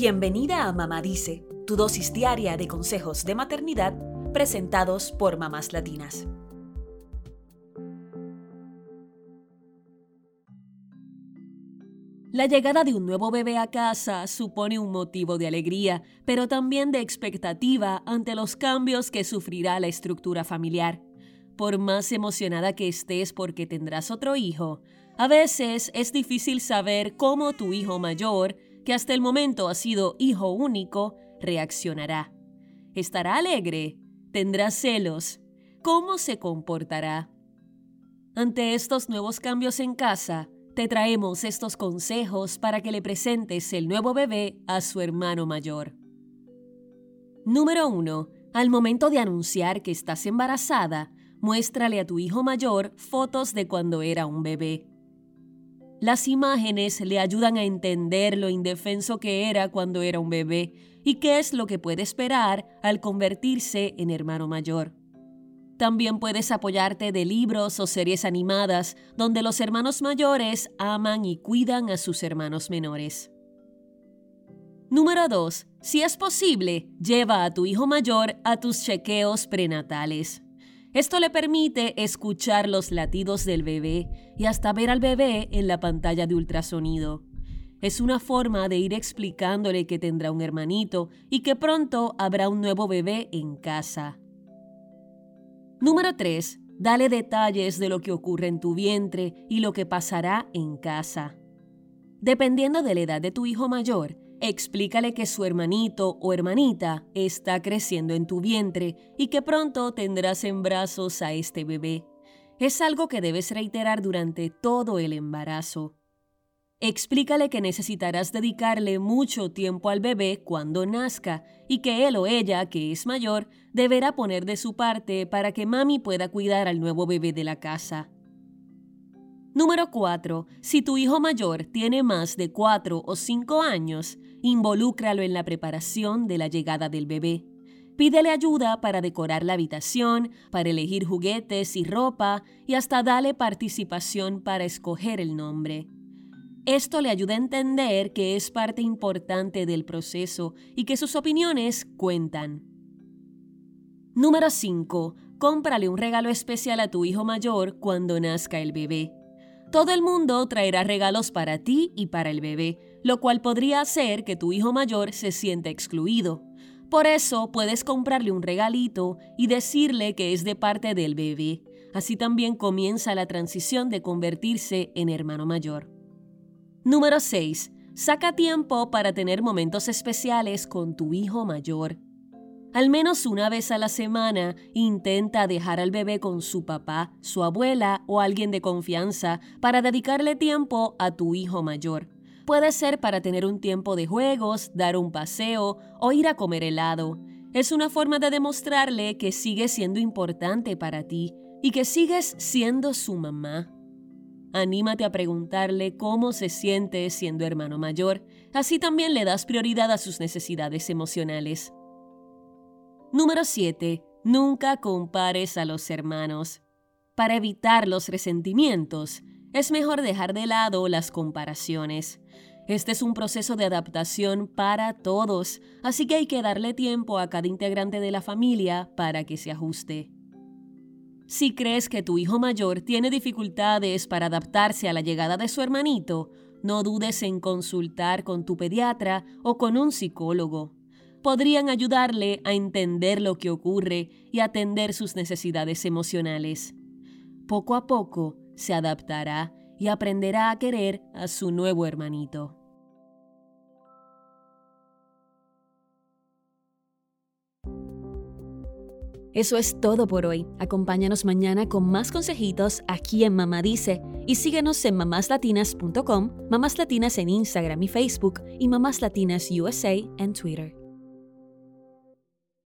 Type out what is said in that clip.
Bienvenida a Mamá Dice, tu dosis diaria de consejos de maternidad presentados por mamás latinas. La llegada de un nuevo bebé a casa supone un motivo de alegría, pero también de expectativa ante los cambios que sufrirá la estructura familiar. Por más emocionada que estés porque tendrás otro hijo, a veces es difícil saber cómo tu hijo mayor que hasta el momento ha sido hijo único, reaccionará. ¿Estará alegre? ¿Tendrá celos? ¿Cómo se comportará? Ante estos nuevos cambios en casa, te traemos estos consejos para que le presentes el nuevo bebé a su hermano mayor. Número 1. Al momento de anunciar que estás embarazada, muéstrale a tu hijo mayor fotos de cuando era un bebé. Las imágenes le ayudan a entender lo indefenso que era cuando era un bebé y qué es lo que puede esperar al convertirse en hermano mayor. También puedes apoyarte de libros o series animadas donde los hermanos mayores aman y cuidan a sus hermanos menores. Número 2. Si es posible, lleva a tu hijo mayor a tus chequeos prenatales. Esto le permite escuchar los latidos del bebé y hasta ver al bebé en la pantalla de ultrasonido. Es una forma de ir explicándole que tendrá un hermanito y que pronto habrá un nuevo bebé en casa. Número 3. Dale detalles de lo que ocurre en tu vientre y lo que pasará en casa. Dependiendo de la edad de tu hijo mayor, Explícale que su hermanito o hermanita está creciendo en tu vientre y que pronto tendrás en brazos a este bebé. Es algo que debes reiterar durante todo el embarazo. Explícale que necesitarás dedicarle mucho tiempo al bebé cuando nazca y que él o ella, que es mayor, deberá poner de su parte para que mami pueda cuidar al nuevo bebé de la casa. Número 4. Si tu hijo mayor tiene más de 4 o 5 años, involúcralo en la preparación de la llegada del bebé. Pídele ayuda para decorar la habitación, para elegir juguetes y ropa y hasta dale participación para escoger el nombre. Esto le ayuda a entender que es parte importante del proceso y que sus opiniones cuentan. Número 5. Cómprale un regalo especial a tu hijo mayor cuando nazca el bebé. Todo el mundo traerá regalos para ti y para el bebé, lo cual podría hacer que tu hijo mayor se sienta excluido. Por eso puedes comprarle un regalito y decirle que es de parte del bebé. Así también comienza la transición de convertirse en hermano mayor. Número 6. Saca tiempo para tener momentos especiales con tu hijo mayor. Al menos una vez a la semana intenta dejar al bebé con su papá, su abuela o alguien de confianza para dedicarle tiempo a tu hijo mayor. Puede ser para tener un tiempo de juegos, dar un paseo o ir a comer helado. Es una forma de demostrarle que sigue siendo importante para ti y que sigues siendo su mamá. Anímate a preguntarle cómo se siente siendo hermano mayor, así también le das prioridad a sus necesidades emocionales. Número 7. Nunca compares a los hermanos. Para evitar los resentimientos, es mejor dejar de lado las comparaciones. Este es un proceso de adaptación para todos, así que hay que darle tiempo a cada integrante de la familia para que se ajuste. Si crees que tu hijo mayor tiene dificultades para adaptarse a la llegada de su hermanito, no dudes en consultar con tu pediatra o con un psicólogo podrían ayudarle a entender lo que ocurre y atender sus necesidades emocionales. Poco a poco se adaptará y aprenderá a querer a su nuevo hermanito. Eso es todo por hoy. Acompáñanos mañana con más consejitos aquí en Mamá Dice y síguenos en mamáslatinas.com, Mamás Latinas en Instagram y Facebook y Mamás Latinas USA en Twitter.